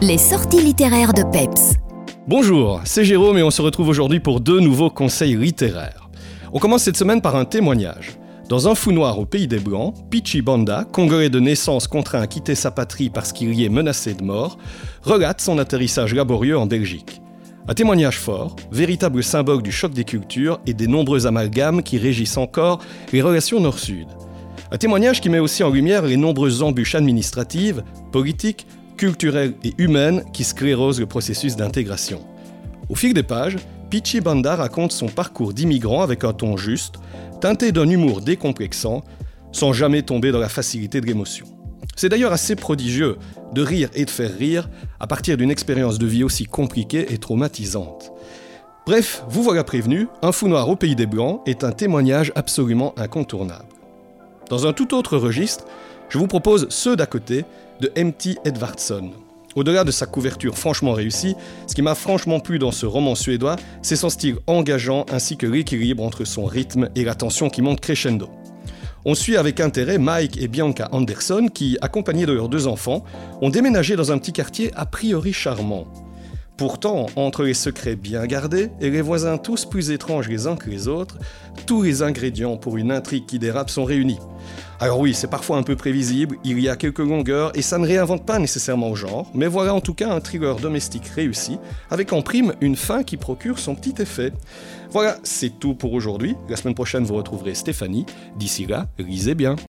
Les sorties littéraires de Peps. Bonjour, c'est Jérôme et on se retrouve aujourd'hui pour deux nouveaux conseils littéraires. On commence cette semaine par un témoignage. Dans un fou noir au pays des Blancs, Pichi Banda, congolais de naissance contraint à quitter sa patrie parce qu'il y est menacé de mort, relate son atterrissage laborieux en Belgique. Un témoignage fort, véritable symbole du choc des cultures et des nombreux amalgames qui régissent encore les relations nord-sud. Un témoignage qui met aussi en lumière les nombreuses embûches administratives, politiques, culturelles et humaines qui sclérosent le processus d'intégration. Au fil des pages, Pichi Banda raconte son parcours d'immigrant avec un ton juste, teinté d'un humour décomplexant, sans jamais tomber dans la facilité de l'émotion. C'est d'ailleurs assez prodigieux de rire et de faire rire à partir d'une expérience de vie aussi compliquée et traumatisante. Bref, vous voilà prévenu, Un fou noir au pays des Blancs est un témoignage absolument incontournable. Dans un tout autre registre, je vous propose Ceux d'à côté de M.T. Edvardson. Au-delà de sa couverture franchement réussie, ce qui m'a franchement plu dans ce roman suédois, c'est son style engageant ainsi que l'équilibre entre son rythme et la tension qui monte crescendo. On suit avec intérêt Mike et Bianca Anderson qui, accompagnés de leurs deux enfants, ont déménagé dans un petit quartier a priori charmant. Pourtant, entre les secrets bien gardés et les voisins tous plus étranges les uns que les autres, tous les ingrédients pour une intrigue qui dérape sont réunis. Alors oui, c'est parfois un peu prévisible, il y a quelques longueurs et ça ne réinvente pas nécessairement au genre, mais voilà en tout cas un thriller domestique réussi, avec en prime une fin qui procure son petit effet. Voilà, c'est tout pour aujourd'hui. La semaine prochaine, vous retrouverez Stéphanie. D'ici là, lisez bien.